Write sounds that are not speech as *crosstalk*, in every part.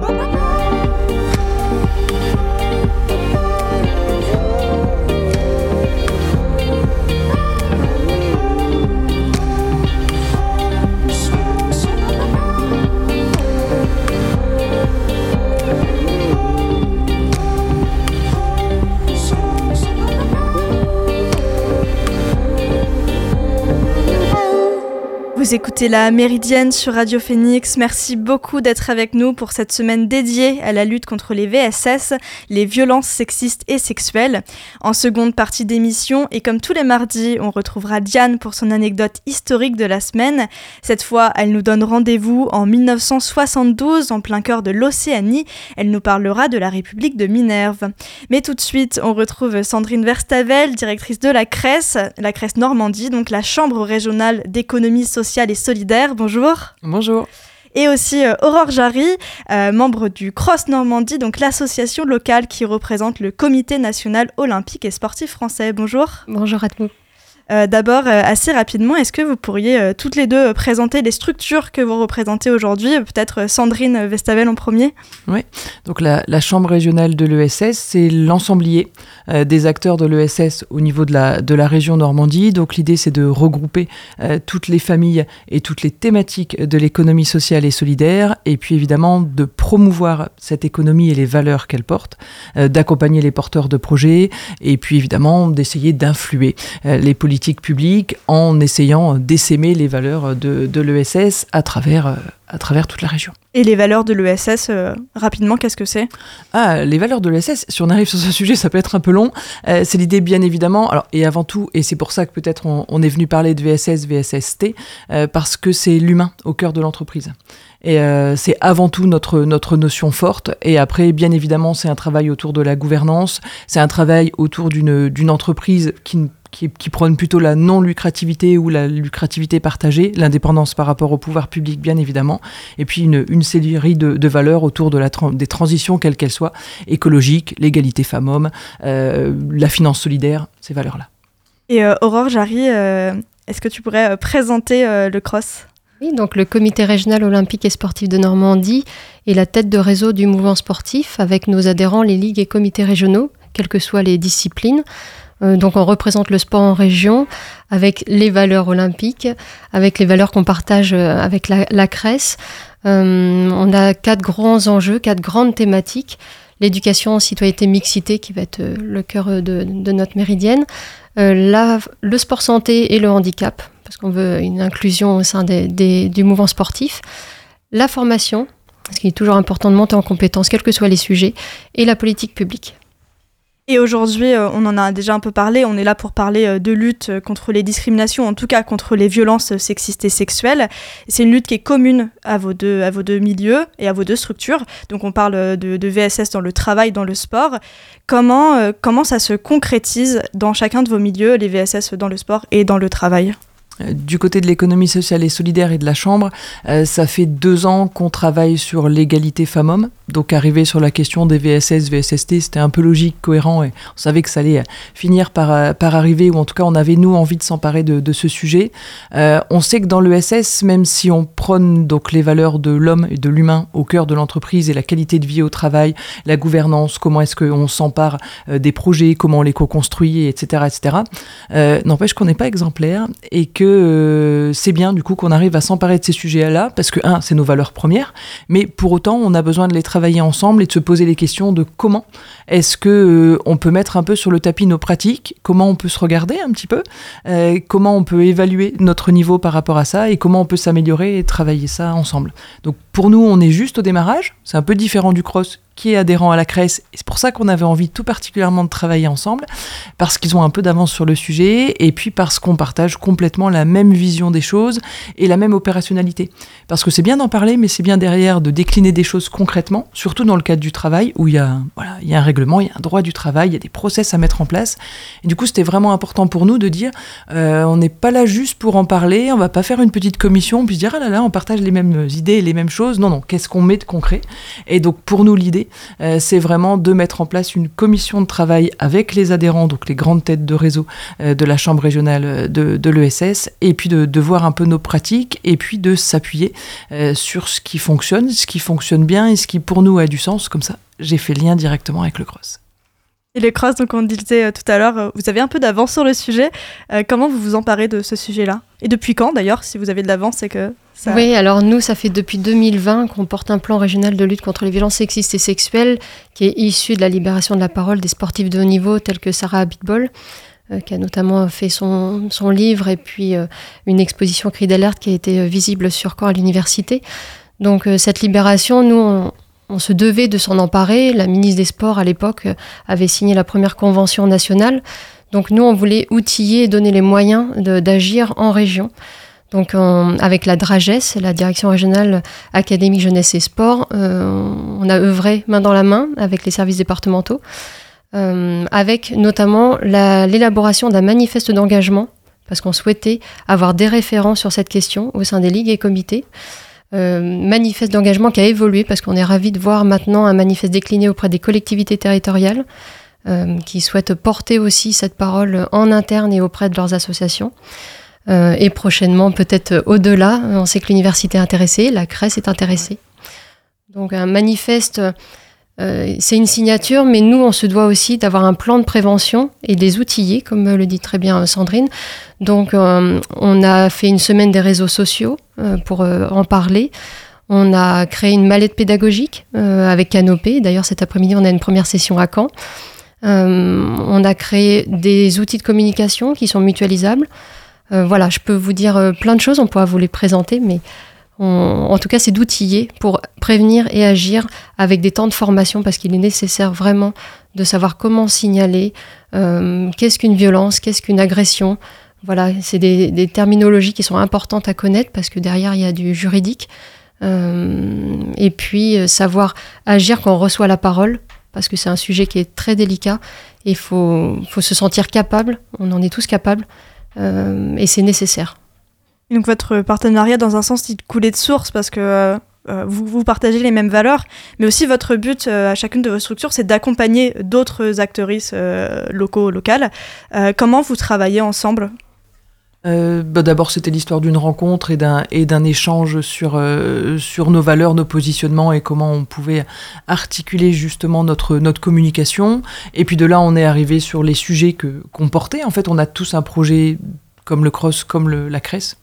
Bye-bye. Écoutez la Méridienne sur Radio Phoenix. Merci beaucoup d'être avec nous pour cette semaine dédiée à la lutte contre les VSS, les violences sexistes et sexuelles. En seconde partie d'émission, et comme tous les mardis, on retrouvera Diane pour son anecdote historique de la semaine. Cette fois, elle nous donne rendez-vous en 1972, en plein cœur de l'Océanie. Elle nous parlera de la République de Minerve. Mais tout de suite, on retrouve Sandrine Verstavel, directrice de la CRES, la CRES Normandie, donc la Chambre régionale d'économie sociale et solidaire. Bonjour. Bonjour. Et aussi euh, Aurore Jarry, euh, membre du Cross Normandie, donc l'association locale qui représente le Comité national olympique et sportif français. Bonjour. Bonjour à tous. Euh, d'abord, euh, assez rapidement, est-ce que vous pourriez euh, toutes les deux présenter les structures que vous représentez aujourd'hui Peut-être Sandrine Vestavel en premier? Oui, donc la, Chambre régionale de l'ESS, c'est l'ensemblier des acteurs de l'ESS au niveau de la, de la région Normandie. Donc l'idée, c'est de regrouper toutes les familles et toutes les thématiques de l'économie sociale et solidaire, et puis évidemment de promouvoir cette économie et les valeurs qu'elle porte, d'accompagner les porteurs de projets, et puis évidemment d'essayer d'influer les politiques publique en essayant d'essaimer les valeurs de, de l'ESS à travers, euh, à travers toute la région. Et les valeurs de l'ESS, euh, rapidement, qu'est-ce que c'est? Ah, les valeurs de l'ESS, si on arrive sur ce sujet, ça peut être un peu long. Euh, c'est l'idée, bien évidemment, alors, et avant tout, et c'est pour ça que peut-être on, est venu parler de VSS, VSST, parce que c'est l'humain au cœur de l'entreprise. Et c'est avant tout notre, notre notion forte. Et après, bien évidemment, c'est un travail autour de la gouvernance, c'est un travail autour d'une entreprise qui ne qui, prône plutôt la non-lucrativité ou la lucrativité partagée, l'indépendance par rapport au pouvoir public bien évidemment, et puis une, une série de, valeurs autour de la des transitions quelles qu'elles soient, écologiques, l'égalité femmes-hommes, euh, la finance solidaire, ces valeurs-là. Et euh, Aurore Jarry, euh, est-ce que tu pourrais présenter le CROSS? Oui, donc le comité régional olympique et sportif de Normandie est la tête de réseau du mouvement sportif avec nos adhérents, les ligues et comités régionaux, quelles que soient les disciplines. Euh, donc on représente le sport en région avec les valeurs olympiques, avec les valeurs qu'on partage euh, avec la, la. Euh, on a quatre grands enjeux, quatre grandes thématiques. L'éducation, citoyenneté, mixité, qui va être le cœur de, notre méridienne. le sport santé et le handicap, parce qu'on veut une inclusion au sein du mouvement sportif. La formation, ce qui est toujours important de monter en compétence, quels que soient les sujets. Et la politique publique. Et aujourd'hui, euh, on en a déjà un peu parlé, on est là pour parler euh, de lutte euh, contre les discriminations, en tout cas contre les violences sexistes et sexuelles. C'est une lutte qui est commune à vos deux, milieux et à vos deux structures. Donc on parle de, VSS dans le travail, dans le sport. Comment ça se concrétise dans chacun de vos milieux, les VSS dans le sport et dans le travail? Du côté de l'économie sociale et solidaire et de la Chambre, ça fait deux ans qu'on travaille sur l'égalité femmes-hommes donc arriver sur la question des VSS, VSST, c'était un peu logique, cohérent, et on savait que ça allait euh, finir par, euh, par arriver, ou en tout cas on avait nous envie de s'emparer de, ce sujet. Euh, on sait que dans l'ESS, même si on prône donc les valeurs de l'homme et de l'humain au cœur de l'entreprise et la qualité de vie au travail, la gouvernance, comment est-ce qu'on s'empare des projets, comment on les co-construit, etc., etc., n'empêche qu'on n'est pas exemplaire et que c'est bien du coup qu'on arrive à s'emparer de ces sujets-là, parce que, un, c'est nos valeurs premières, mais pour autant, on a besoin de les travailler ensemble et de se poser les questions de comment est-ce que euh, on peut mettre un peu sur le tapis nos pratiques, comment on peut se regarder un petit peu, euh, comment on peut évaluer notre niveau par rapport à ça et comment on peut s'améliorer et travailler ça ensemble. Donc pour nous, on est juste au démarrage, c'est un peu différent du cross qui est adhérent à la CRES. C'est pour ça qu'on avait envie tout particulièrement de travailler ensemble, parce qu'ils ont un peu d'avance sur le sujet, et puis parce qu'on partage complètement la même vision des choses et la même opérationnalité. Parce que c'est bien d'en parler, mais c'est bien derrière de décliner des choses concrètement, surtout dans le cadre du travail, où il y a, voilà, il y a un règlement, il y a un droit du travail, il y a des process à mettre en place. Et du coup, c'était vraiment important pour nous de dire, euh, on n'est pas là juste pour en parler, on va pas faire une petite commission, puis se dire, ah là là, on partage les mêmes idées, les mêmes choses. Non, non, qu'est-ce qu'on met de concret? Et donc, pour nous, l'idée, l'idée, c'est vraiment de mettre en place une commission de travail avec les adhérents, donc les grandes têtes de réseau de la Chambre régionale de, de l'ESS, et puis de, voir un peu nos pratiques, et puis de s'appuyer sur ce qui fonctionne, ce qui fonctionne bien et ce qui pour nous a du sens. Comme ça, j'ai fait lien directement avec le cross. Et le cross, donc on disait euh, tout à l'heure, euh, vous avez un peu d'avance sur le sujet. Euh, comment vous vous emparez de ce sujet-là? Et depuis quand d'ailleurs, si vous avez de l'avance, c'est que Oui, alors nous, ça fait depuis 2020 qu'on porte un plan régional de lutte contre les violences sexistes et sexuelles qui est issu de la libération de la parole des sportifs de haut niveau tels que Sarah Abitbol. qui a notamment fait son, son livre et puis une exposition cri d'alerte qui a été visible sur corps à l'université. Donc cette libération, nous, on, on se devait de s'en emparer. La ministre des Sports, à l'époque, avait signé la première convention nationale. Donc nous, on voulait outiller et donner les moyens d'agir en région. Donc avec la DRAGES, la Direction régionale académique jeunesse et sport, euh, on a œuvré main dans la main avec les services départementaux, euh, avec notamment l'élaboration d'un manifeste d'engagement, parce qu'on souhaitait avoir des référents sur cette question au sein des ligues et comités. Euh, manifeste d'engagement qui a évolué parce qu'on est ravi de voir maintenant un manifeste décliné auprès des collectivités territoriales euh, qui souhaitent porter aussi cette parole en interne et auprès de leurs associations. Euh, et prochainement, peut-être au-delà, on sait que l'université est intéressée, la CRES est intéressée. Donc un manifeste euh, c'est une signature, mais nous, on se doit aussi d'avoir un plan de prévention et des outiller, comme le dit très bien Sandrine. Donc, euh, on a fait une semaine des réseaux sociaux euh, pour en parler. On a créé une mallette pédagogique avec Canopé. D'ailleurs, cet après-midi, on a une première session à Caen. on a créé des outils de communication qui sont mutualisables. Voilà, je peux vous dire plein de choses, on pourra vous les présenter, mais en tout cas, c'est d'outiller pour prévenir et agir avec des temps de formation parce qu'il est nécessaire vraiment de savoir comment signaler, euh, qu'est-ce qu'une violence, qu'est-ce qu'une agression. Voilà, c'est des, terminologies qui sont importantes à connaître parce que derrière, il y a du juridique. Euh, et puis, euh, savoir agir quand on reçoit la parole parce que c'est un sujet qui est très délicat. Il faut, faut, se sentir capable, on en est tous capables, et c'est nécessaire. Donc votre partenariat, dans un sens, il coulait de source parce que euh, euh, vous, partagez les mêmes valeurs, mais aussi votre but euh, à chacune de vos structures, c'est d'accompagner d'autres actrices locaux, locales. comment vous travaillez ensemble? Bah D'abord, c'était l'histoire d'une rencontre et d'un, échange sur, sur nos valeurs, nos positionnements et comment on pouvait articuler justement notre, communication. Et puis de là, on est arrivé sur les sujets que, qu'on portait. En fait, on a tous un projet comme le cross, comme le, la euh,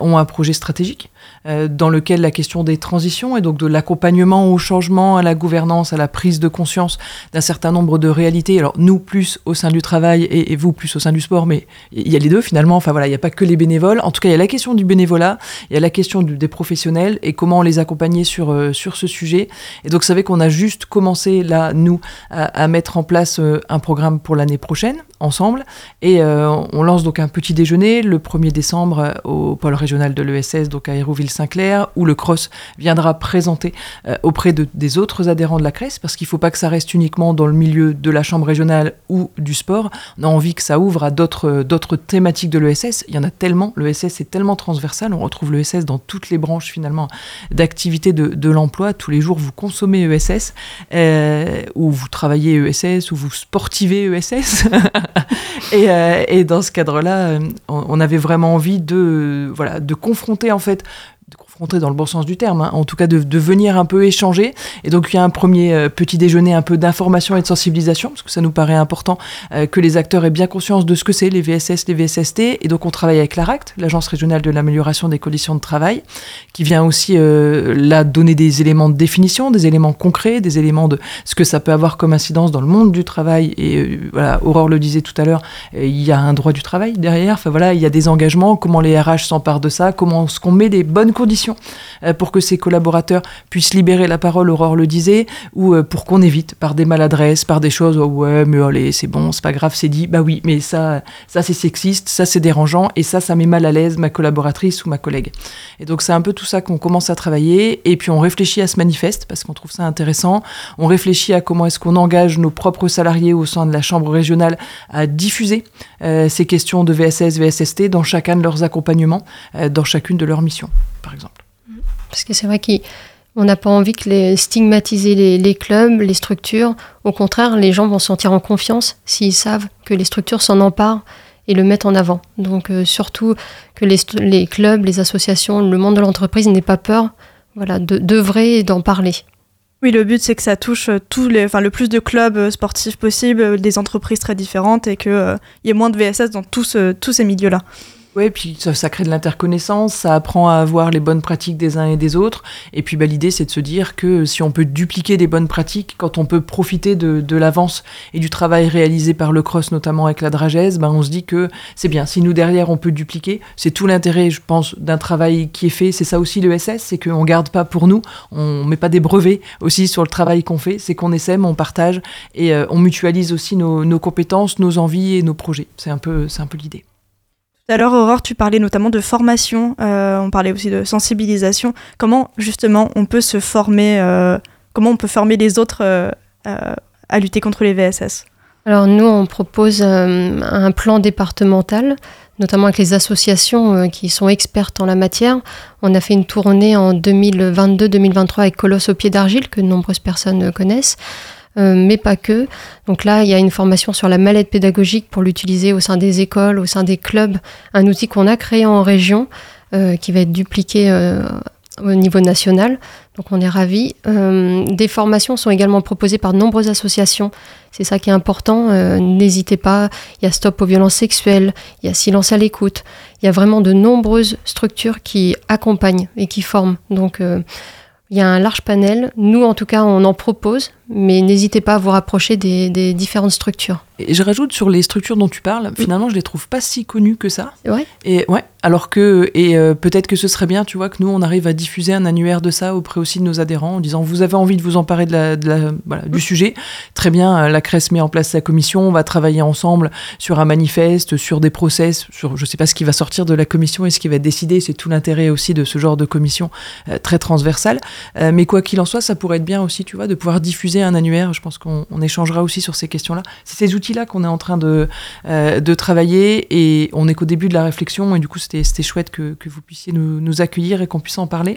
ont un projet stratégique euh, dans lequel la question des transitions et donc de l'accompagnement au changement, à la gouvernance, à la prise de conscience d'un certain nombre de réalités. Alors nous plus au sein du travail et, vous plus au sein du sport, mais il y a les deux finalement. Enfin voilà, il n'y a pas que les bénévoles. En tout cas, il y a la question du bénévolat, il y a la question des professionnels et comment les accompagner sur euh, sur ce sujet. Et donc, vous savez qu'on a juste commencé là nous à, mettre en place un programme pour l'année prochaine ensemble et on lance donc un petit déjeuner le 1er décembre pôle régional de l'ESS, donc à Hérouville-Saint-Clair, où le CROSS viendra présenter euh, auprès de, des autres adhérents de la CRES, parce qu'il ne faut pas que ça reste uniquement dans le milieu de la chambre régionale ou du sport. On a envie que ça ouvre à d'autres, d'autres thématiques de l'ESS. Il y en a tellement, l'ESS est tellement transversal, on retrouve l'ESS dans toutes les branches finalement d'activité de, de l'emploi. Tous les jours, vous consommez ESS, euh, ou vous travaillez ESS, ou vous sportivez ESS. *laughs* et, euh, et, dans ce cadre-là, on avait vraiment envie de de confronter en fait dans le bon sens du terme, hein. en tout cas de, venir un peu échanger. Et donc il y a un premier euh, petit déjeuner un peu d'information et de sensibilisation, parce que ça nous paraît important euh, que les acteurs aient bien conscience de ce que c'est les VSS, les VSST. Et donc on travaille avec l'ARACT, l'Agence régionale de l'amélioration des conditions de travail, qui vient aussi euh, là donner des éléments de définition, des éléments concrets, des éléments de ce que ça peut avoir comme incidence dans le monde du travail. Et voilà, Aurore le disait tout à l'heure, il y a un droit du travail derrière. Enfin voilà, il y a des engagements, comment les RH s'emparent de ça, comment est-ce qu'on met des bonnes conditions euh, pour que ses collaborateurs puissent libérer la parole, Aurore le disait, ou euh, pour qu'on évite par des maladresses, par des choses, oh ouais, mais allez, c'est bon, c'est pas grave, c'est dit, bah oui, mais ça, ça c'est sexiste, ça c'est dérangeant, et ça, ça met mal à l'aise ma collaboratrice ou ma collègue. Et donc c'est un peu tout ça qu'on commence à travailler, et puis on réfléchit à ce manifeste, parce qu'on trouve ça intéressant, on réfléchit à comment est-ce qu'on engage nos propres salariés au sein de la Chambre régionale à diffuser euh, ces questions de VSS, VSST dans chacun de leurs accompagnements, dans chacune de leurs missions, par exemple. Parce que c'est vrai qu'il On n'a pas envie que les, stigmatiser les, clubs, les structures. Au contraire, les gens vont se sentir en confiance s'ils savent que les structures s'en emparent et le mettent en avant. Donc euh, surtout que les, clubs, les associations, le monde de l'entreprise n'aient pas peur voilà, d'œuvrer et d'en parler. Oui, le but c'est que ça touche tous les, enfin, le plus de clubs euh, sportifs possible, des entreprises très différentes et qu'il y ait moins de VSS dans tous ces milieux-là. Oui, puis ça, crée de l'interconnaissance, ça apprend à avoir les bonnes pratiques des uns et des autres. Et puis bah, l'idée, c'est de se dire que si on peut dupliquer des bonnes pratiques, quand on peut profiter de, l'avance et du travail réalisé par le cross, notamment avec la dragèse, bah, on se dit que c'est bien. Si nous, derrière, on peut dupliquer, c'est tout l'intérêt, je pense, d'un travail qui est fait. C'est ça aussi le SS, c'est qu'on ne garde pas pour nous, on met pas des brevets aussi sur le travail qu'on fait, c'est qu'on essaie, on partage et euh, on mutualise aussi nos, compétences, nos envies et nos projets. C'est un peu, un peu l'idée. L'heure, Aurore, tu parlais notamment de formation, euh, on parlait aussi de sensibilisation. Comment justement on peut se former, euh, comment on peut former les autres euh, à lutter contre les VSS Alors nous, on propose un plan départemental, notamment avec les associations qui sont expertes en la matière. On a fait une tournée en 2022-2023 avec Colosse au pied d'argile, que nombreuses personnes connaissent. Euh, mais pas que. Donc là, il y a une formation sur la mallette pédagogique pour l'utiliser au sein des écoles, au sein des clubs, un outil qu'on a créé en région euh, qui va être dupliqué euh, au niveau national. Donc on est ravis. des formations sont également proposées par de nombreuses associations. C'est ça qui est important. N'hésitez pas. Il y a Stop aux violences sexuelles, il y a Silence à l'écoute. Il y a vraiment de nombreuses structures qui accompagnent et qui forment. Donc il y a un large panel. Nous, en tout cas, on en propose, mais n'hésitez pas à vous rapprocher des, des différentes structures. Et je rajoute sur les structures dont tu parles, finalement, je les trouve pas si connues que ça. Ouais. Et ouais, alors que et euh, peut-être que ce serait bien, tu vois, que nous on arrive à diffuser un annuaire de ça auprès aussi de nos adhérents en disant vous avez envie de vous emparer de la, de la voilà, du sujet, très bien. Euh, la CRES met en place sa commission, on va travailler ensemble sur un manifeste, sur des process, sur je sais pas ce qui va sortir de la commission et ce qui va être décidé. C'est tout l'intérêt aussi de ce genre de commission euh, très transversale. mais quoi qu'il en soit, ça pourrait être bien aussi, tu vois, de pouvoir diffuser un annuaire. Je pense qu'on échangera aussi sur ces questions-là. C'est ces outils là qu'on est en train de, euh, de travailler et on est qu'au début de la réflexion et du coup c'était chouette que, que, vous puissiez nous, nous accueillir et qu'on puisse en parler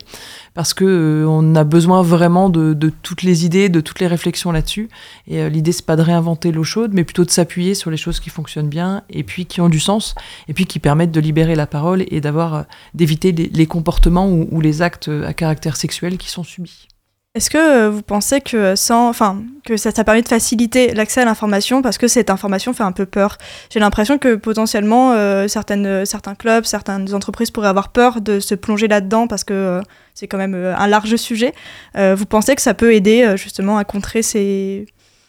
parce que euh, on a besoin vraiment de, de, toutes les idées, de toutes les réflexions là-dessus et euh, l'idée c'est pas de réinventer l'eau chaude mais plutôt de s'appuyer sur les choses qui fonctionnent bien et puis qui ont du sens et puis qui permettent de libérer la parole et d'avoir d'éviter les, comportements ou les actes à caractère sexuel qui sont subis. Est-ce que euh, vous pensez que, sans, enfin, que ça, permet de faciliter l'accès à l'information parce que cette information fait un peu peur? J'ai l'impression que potentiellement euh, euh, certains clubs, certaines entreprises pourraient avoir peur de se plonger là-dedans parce que c'est quand même un large sujet. vous pensez que ça peut aider justement à contrer ces,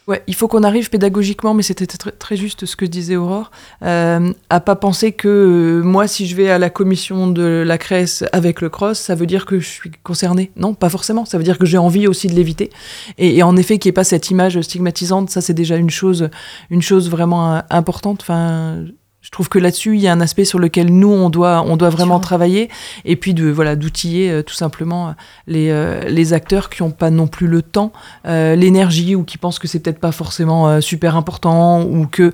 Ouais, il faut qu'on arrive pédagogiquement, mais c'était très, juste ce que disait Aurore, euh, à pas penser que euh, moi, si je vais à la commission de la CRES avec le cross, ça veut dire que je suis concernée. Non, pas forcément. Ça veut dire que j'ai envie aussi de l'éviter. Et, en effet, qu'il n'y ait pas cette image stigmatisante, ça c'est déjà une chose, une chose vraiment euh, importante. Enfin, trouve que là-dessus, il y a un aspect sur lequel nous, on doit, on doit vraiment travailler, et puis de voilà d'outiller euh, tout simplement les, euh, les acteurs qui n'ont pas non plus le temps, euh, l'énergie, ou qui pensent que c'est peut-être pas forcément super important, ou que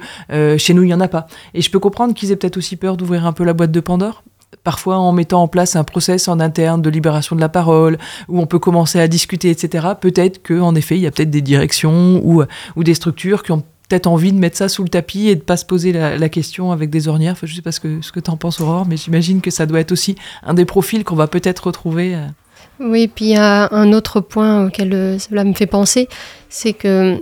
chez nous, il y en a pas. Et je peux comprendre qu'ils aient peut-être aussi peur d'ouvrir un peu la boîte de Pandore, parfois en mettant en place un process en interne de libération de la parole, où on peut commencer à discuter, etc. Peut-être qu'en effet, il y a peut-être des directions ou, ou des structures qui ont peut-être envie de mettre ça sous le tapis et de pas se poser la, question avec des ornières. Enfin, je sais pas ce que, ce que tu en penses, Aurore, mais j'imagine que ça doit être aussi un des profils qu'on va peut-être retrouver. Euh. Oui, puis il y a un autre point auquel euh, cela me fait penser, c'est que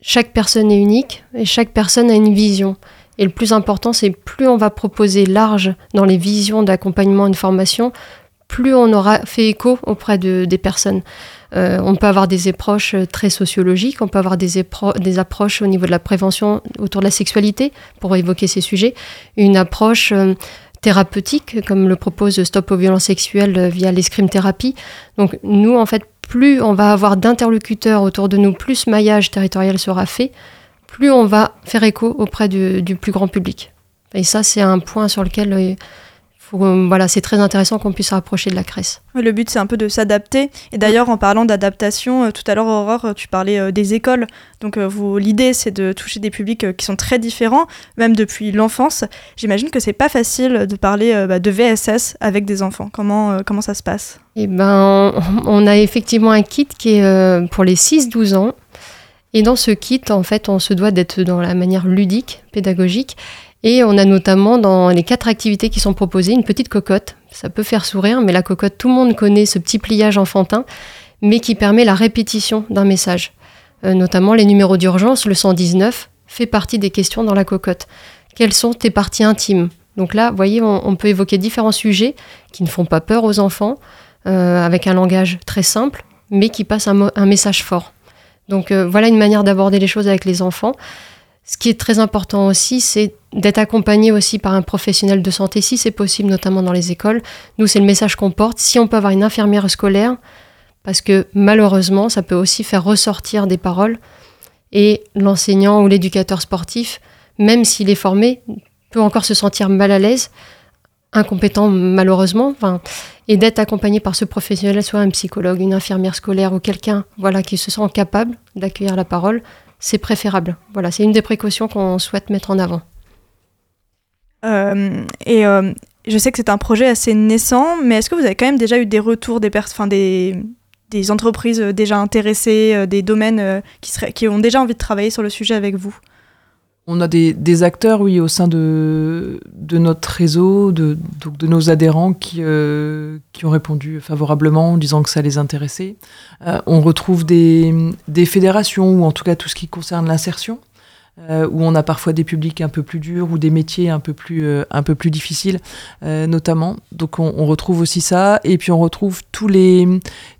chaque personne est unique et chaque personne a une vision. Et le plus important, c'est plus on va proposer large dans les visions d'accompagnement et de formation, plus on aura fait écho auprès de, des personnes. Euh, on peut avoir des approches euh, très sociologiques, on peut avoir des, des, approches au niveau de la prévention autour de la sexualité pour évoquer ces sujets, une approche euh, thérapeutique comme le propose Stop aux violences sexuelles via l'escrime thérapie. Donc nous, en fait, plus on va avoir d'interlocuteurs autour de nous, plus ce maillage territorial sera fait, plus on va faire écho auprès du, du plus grand public. Et ça, c'est un point sur lequel voilà, c'est très intéressant qu'on puisse se rapprocher de la crèche. Le but, c'est un peu de s'adapter. Et d'ailleurs, en parlant d'adaptation, euh, tout à l'heure, Aurore, tu parlais euh, des écoles. Donc, euh, l'idée, c'est de toucher des publics qui sont très différents, même depuis l'enfance. J'imagine que c'est pas facile de parler bah, de VSS avec des enfants. Comment, comment ça se passe? Eh ben, on a effectivement un kit qui est pour les 6-12 ans. Et dans ce kit, en fait, on se doit d'être dans la manière ludique, pédagogique. Et on a notamment dans les quatre activités qui sont proposées une petite cocotte. Ça peut faire sourire, mais la cocotte, tout le monde connaît ce petit pliage enfantin, mais qui permet la répétition d'un message. Euh, notamment les numéros d'urgence, le 119 fait partie des questions dans la cocotte. Quelles sont tes parties intimes? Donc là, vous voyez, on, peut évoquer différents sujets qui ne font pas peur aux enfants, euh, avec un langage très simple, mais qui passe un, message fort. Donc euh, voilà une manière d'aborder les choses avec les enfants. Ce qui est très important aussi, c'est d'être accompagné aussi par un professionnel de santé, si c'est possible, notamment dans les écoles. Nous, c'est le message qu'on porte. Si on peut avoir une infirmière scolaire, parce que malheureusement, ça peut aussi faire ressortir des paroles. Et l'enseignant ou l'éducateur sportif, même s'il est formé, peut encore se sentir mal à l'aise, incompétent malheureusement. Et d'être accompagné par ce professionnel, soit un psychologue, une infirmière scolaire ou quelqu'un voilà, qui se sent capable d'accueillir la parole, c'est préférable. Voilà, c'est une des précautions qu'on souhaite mettre en avant. Euh, et euh, je sais que c'est un projet assez naissant, mais est-ce que vous avez quand même déjà eu des retours des, entreprises déjà intéressées, euh, des domaines qui ont déjà envie de travailler sur le sujet avec vous? On a des, acteurs, oui, au sein de, de notre réseau, de, donc de nos adhérents qui, euh, qui ont répondu favorablement en disant que ça les intéressait. Euh, on retrouve des, des, fédérations, ou en tout cas tout ce qui concerne l'insertion, euh, où on a parfois des publics un peu plus durs ou des métiers un peu plus, un peu plus difficiles, notamment. Donc on, on, retrouve aussi ça. Et puis on retrouve tous les,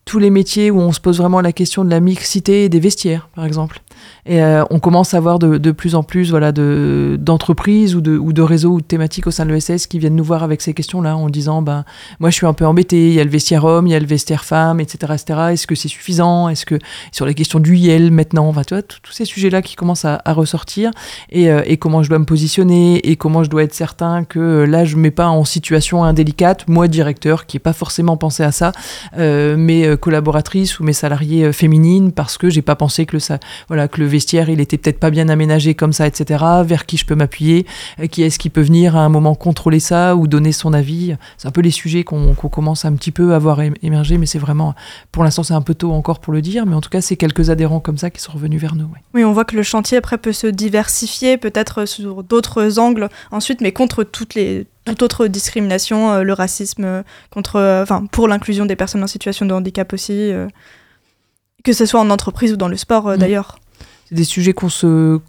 tous les métiers où on se pose vraiment la question de la mixité des vestiaires, par exemple. Et euh, on commence à voir de, plus en plus voilà, d'entreprises ou, de, ou de réseaux ou de thématiques au sein de l'ESS qui viennent nous voir avec ces questions-là en disant ben, Moi, je suis un peu embêté, il y a le vestiaire homme, il y a le vestiaire femme, etc. Est-ce que c'est suffisant? Est-ce que sur les questions du YEL maintenant? Enfin, tu vois, tous ces sujets-là qui commencent à, ressortir. Et, euh, et, comment je dois me positionner? Et comment je dois être certain que euh, là, je ne mets pas en situation indélicate, moi, directeur, qui n'ai pas forcément pensé à ça, mes collaboratrices ou mes salariés féminines parce que j'ai pas pensé que le, ça, voilà, le vestiaire, il était peut-être pas bien aménagé comme ça, etc. Vers qui je peux m'appuyer? Euh, Qui est-ce qui peut venir à un moment contrôler ça ou donner son avis? C'est un peu les sujets qu'on commence un petit peu à voir émerger, mais c'est vraiment, pour l'instant, c'est un peu tôt encore pour le dire, mais en tout cas, c'est quelques adhérents comme ça qui sont revenus vers nous. Oui, on voit que le chantier après peut se diversifier, peut-être sur d'autres angles ensuite, mais contre toutes les toute autre discrimination, euh, le racisme, euh, contre, enfin, pour l'inclusion des personnes en situation de handicap aussi, que ce soit en entreprise ou dans le sport mm. d'ailleurs c'est des sujets qu'on se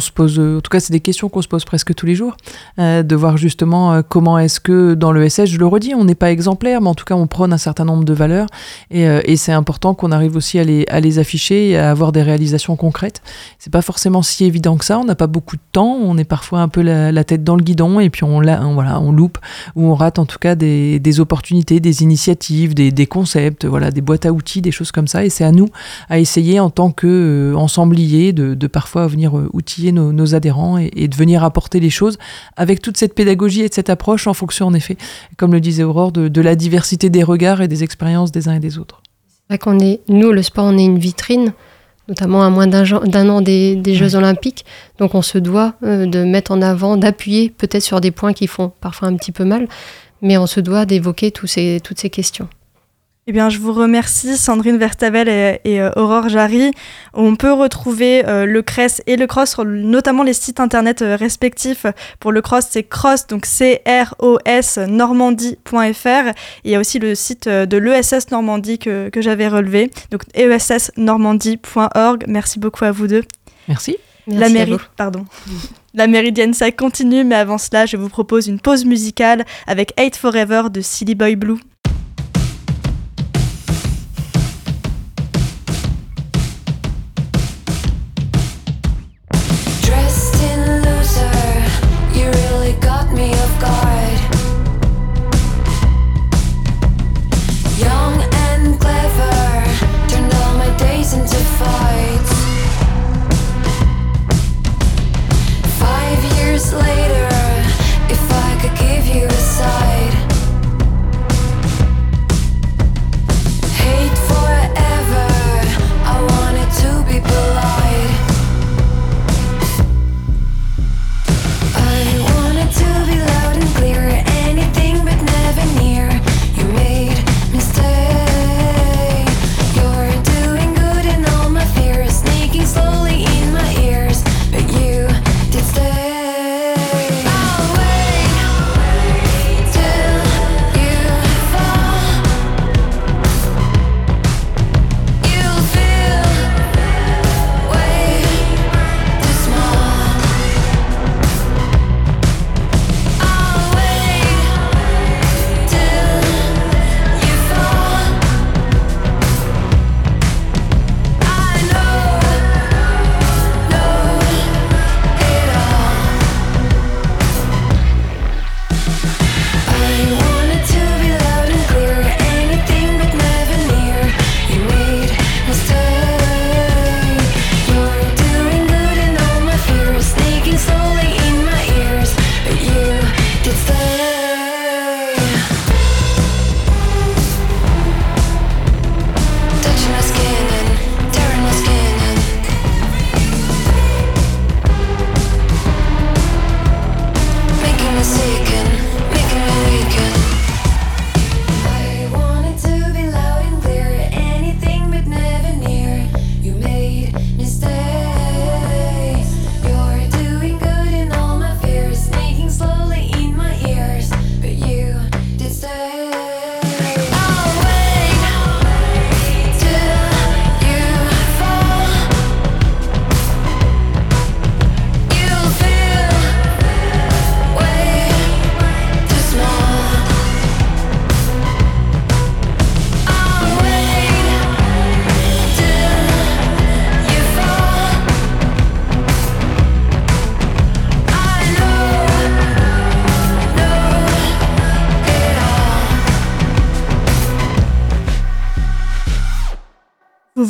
se pose, en tout cas c'est des questions qu'on se pose presque tous les jours, euh, de voir justement euh, comment est-ce que dans le SS, je le redis, on n'est pas exemplaire, mais en tout cas on prône un certain nombre de valeurs et, euh, c'est important qu'on arrive aussi à les, afficher et à avoir des réalisations concrètes. C'est pas forcément si évident que ça, on n'a pas beaucoup de temps, on est parfois un peu la, tête dans le guidon et puis on, on, voilà, on loupe ou on rate en tout cas des, opportunités, des initiatives, des, concepts, voilà, des boîtes à outils, des choses comme ça et c'est à nous à essayer en tant que de parfois venir outiller nos, adhérents et, de venir apporter les choses avec toute cette pédagogie et cette approche en fonction, en effet, comme le disait Aurore, de, la diversité des regards et des expériences des uns et des autres. C'est qu'on est, nous, le sport, on est une vitrine, notamment à moins d'un an des, Jeux Olympiques. Donc on se doit euh, de mettre en avant, d'appuyer peut-être sur des points qui font parfois un petit peu mal, mais on se doit d'évoquer toutes ces questions. Eh bien, je vous remercie, Sandrine Vertavel et, euh, Aurore Jarry. On peut retrouver euh, le CRES et le CROSS sur notamment les sites internet euh, respectifs. Pour le CROSS, c'est CROSS, donc C-R-O-S normandie.fr. Il y a aussi le site de l'ESS Normandie que, que j'avais relevé, donc essnormandie.org. Merci beaucoup à vous deux. Merci. la mairie, pardon. *laughs* La méridienne, ça continue, mais avant cela, je vous propose une pause musicale avec Hate Forever de Silly Boy Blue.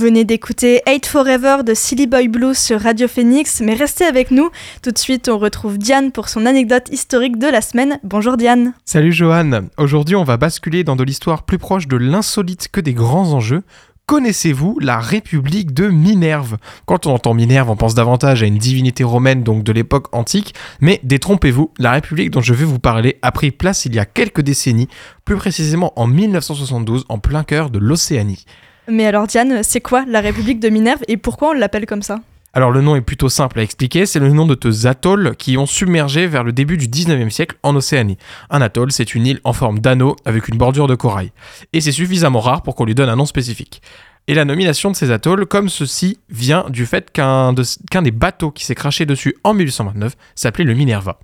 Venez d'écouter Hate Forever de Silly Boy Blues sur Radio Phoenix, mais restez avec nous. Tout de suite, on retrouve Diane pour son anecdote historique de la semaine. Bonjour Diane. Salut Johan. Aujourd'hui, on va basculer dans de l'histoire plus proche de l'insolite que des grands enjeux. Connaissez-vous la République de Minerve? Quand on entend Minerve, on pense davantage à une divinité romaine, donc de l'époque antique, mais détrompez-vous, la République dont je vais vous parler a pris place il y a quelques décennies, plus précisément en 1972, en plein cœur de l'Océanie. Mais alors Diane, c'est quoi la République de Minerve et pourquoi on l'appelle comme ça? Alors le nom est plutôt simple à expliquer, c'est le nom de deux atolls qui ont submergé vers le début du 19e siècle en Océanie. Un atoll, c'est une île en forme d'anneau avec une bordure de corail. Et c'est suffisamment rare pour qu'on lui donne un nom spécifique. Et la nomination de ces atolls, comme ceci, vient du fait qu'un des bateaux qui s'est craché dessus en 1829 s'appelait le Minerva.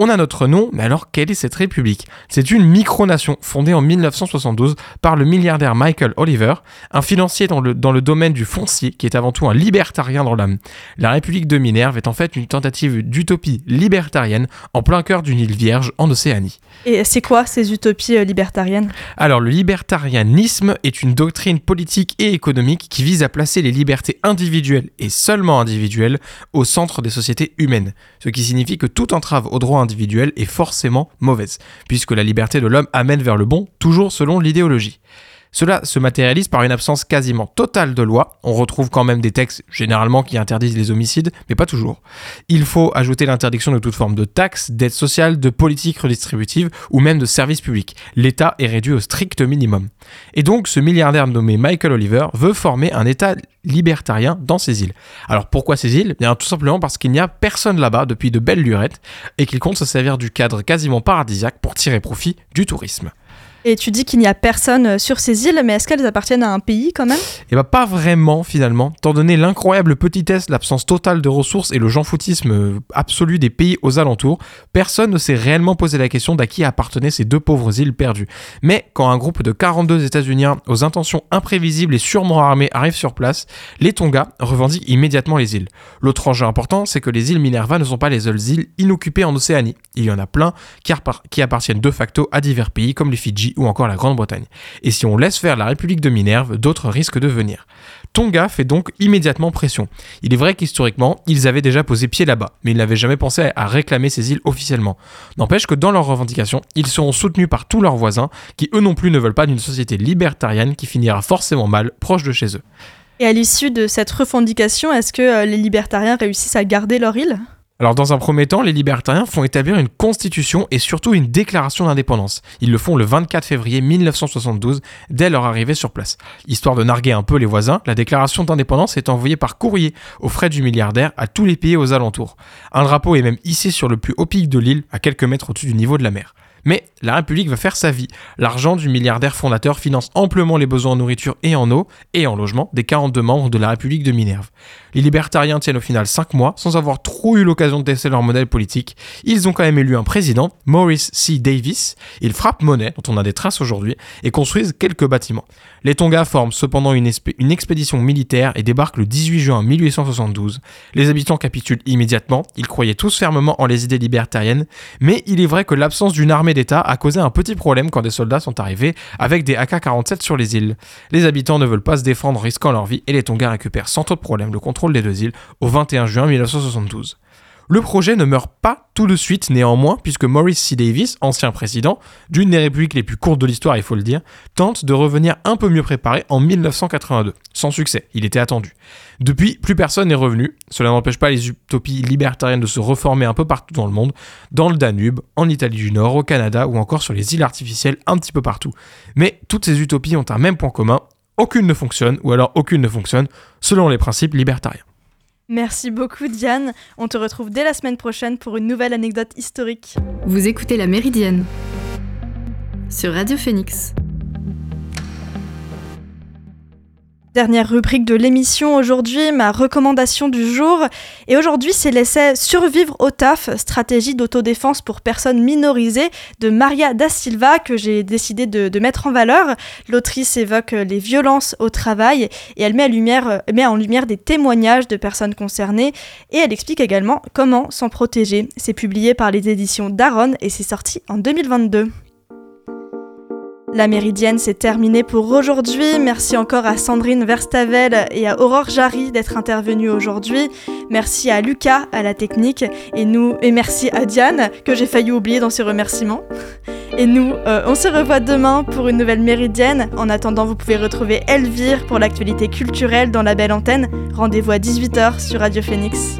On a notre nom, mais alors quelle est cette république? C'est une micronation fondée en 1972 par le milliardaire Michael Oliver, un financier dans le, dans le domaine du foncier qui est avant tout un libertarien dans l'âme. La république de Minerve est en fait une tentative d'utopie libertarienne en plein cœur d'une île vierge en Océanie. Et c'est quoi ces utopies euh, libertariennes? Alors le libertarianisme est une doctrine politique et économique qui vise à placer les libertés individuelles et seulement individuelles au centre des sociétés humaines, ce qui signifie que toute entrave au droit individuel est forcément mauvaise, puisque la liberté de l'homme amène vers le bon, toujours selon l'idéologie. Cela se matérialise par une absence quasiment totale de loi. On retrouve quand même des textes généralement qui interdisent les homicides, mais pas toujours. Il faut ajouter l'interdiction de toute forme de taxes, d'aide sociale, de politique redistributive ou même de services publics. L'État est réduit au strict minimum. Et donc ce milliardaire nommé Michael Oliver veut former un État libertarien dans ces îles. Alors pourquoi ces îles? Bien tout simplement parce qu'il n'y a personne là-bas depuis de belles lurettes et qu'il compte se servir du cadre quasiment paradisiaque pour tirer profit du tourisme. Et tu dis qu'il n'y a personne euh, sur ces îles, mais est-ce qu'elles appartiennent à un pays quand même? Eh bien pas vraiment finalement, tant donné l'incroyable petitesse, l'absence totale de ressources et le jean-foutisme euh, absolu des pays aux alentours, personne ne s'est réellement posé la question d'à qui appartenaient ces deux pauvres îles perdues. Mais quand un groupe de 42 États-Uniens aux intentions imprévisibles et sûrement armés arrive sur place, les Tonga revendiquent immédiatement les îles. L'autre enjeu important, c'est que les îles Minerva ne sont pas les seules îles inoccupées en Océanie. Il y en a plein qui appartiennent de facto à divers pays comme les Fidji ou encore la Grande-Bretagne. Et si on laisse faire la République de Minerve, d'autres risquent de venir. Tonga fait donc immédiatement pression. Il est vrai qu'historiquement, ils avaient déjà posé pied là-bas, mais ils n'avaient jamais pensé à réclamer ces îles officiellement. N'empêche que dans leurs revendications, ils seront soutenus par tous leurs voisins, qui eux non plus ne veulent pas d'une société libertarienne qui finira forcément mal proche de chez eux. Et à l'issue de cette revendication, est-ce que euh, les libertariens réussissent à garder leur île? Alors dans un premier temps, les libertariens font établir une constitution et surtout une déclaration d'indépendance. Ils le font le 24 février 1972, dès leur arrivée sur place. Histoire de narguer un peu les voisins, la déclaration d'indépendance est envoyée par courrier aux frais du milliardaire à tous les pays aux alentours. Un drapeau est même hissé sur le plus haut pic de l'île, à quelques mètres au-dessus du niveau de la mer. Mais la République va faire sa vie. L'argent du milliardaire fondateur finance amplement les besoins en nourriture et en eau et en logement des 42 membres de la République de Minerve. Les libertariens tiennent au final 5 mois sans avoir trop eu l'occasion de tester leur modèle politique. Ils ont quand même élu un président, Maurice C. Davis. Ils frappent monnaie, dont on a des traces aujourd'hui, et construisent quelques bâtiments. Les Tonga forment cependant une, une expédition militaire et débarquent le 18 juin 1872. Les habitants capitulent immédiatement. Ils croyaient tous fermement en les idées libertariennes, mais il est vrai que l'absence d'une armée d'État a causé un petit problème quand des soldats sont arrivés avec des AK-47 sur les îles. Les habitants ne veulent pas se défendre risquant leur vie et les Tonga récupèrent sans trop de problème le contrôle des deux îles au 21 juin 1972. Le projet ne meurt pas tout de suite néanmoins, puisque Maurice C. Davis, ancien président, d'une des républiques les plus courtes de l'histoire, il faut le dire, tente de revenir un peu mieux préparé en 1982. Sans succès, il était attendu. Depuis, plus personne n'est revenu. Cela n'empêche pas les utopies libertariennes de se reformer un peu partout dans le monde, dans le Danube, en Italie du Nord, au Canada ou encore sur les îles artificielles un petit peu partout. Mais toutes ces utopies ont un même point commun, aucune ne fonctionne, ou alors aucune ne fonctionne, selon les principes libertariens. Merci beaucoup Diane. On te retrouve dès la semaine prochaine pour une nouvelle anecdote historique. Vous écoutez La Méridienne sur Radio Phoenix. Dernière rubrique de l'émission aujourd'hui, ma recommandation du jour. Et aujourd'hui, c'est l'essai Survivre au taf, stratégie d'autodéfense pour personnes minorisées de Maria Da Silva que j'ai décidé de, mettre en valeur. L'autrice évoque les violences au travail et elle met, met en lumière des témoignages de personnes concernées et elle explique également comment s'en protéger. C'est publié par les éditions Daron et c'est sorti en 2022. La Méridienne, c'est terminé pour aujourd'hui. Merci encore à Sandrine Verstavel et à Aurore Jarry d'être intervenues aujourd'hui. Merci à Lucas à la technique et nous et merci à Diane que j'ai failli oublier dans ses remerciements. Et nous, euh, on se revoit demain pour une nouvelle Méridienne. En attendant, vous pouvez retrouver Elvire pour l'actualité culturelle dans la belle antenne. Rendez-vous à 18h sur Radio Phoenix.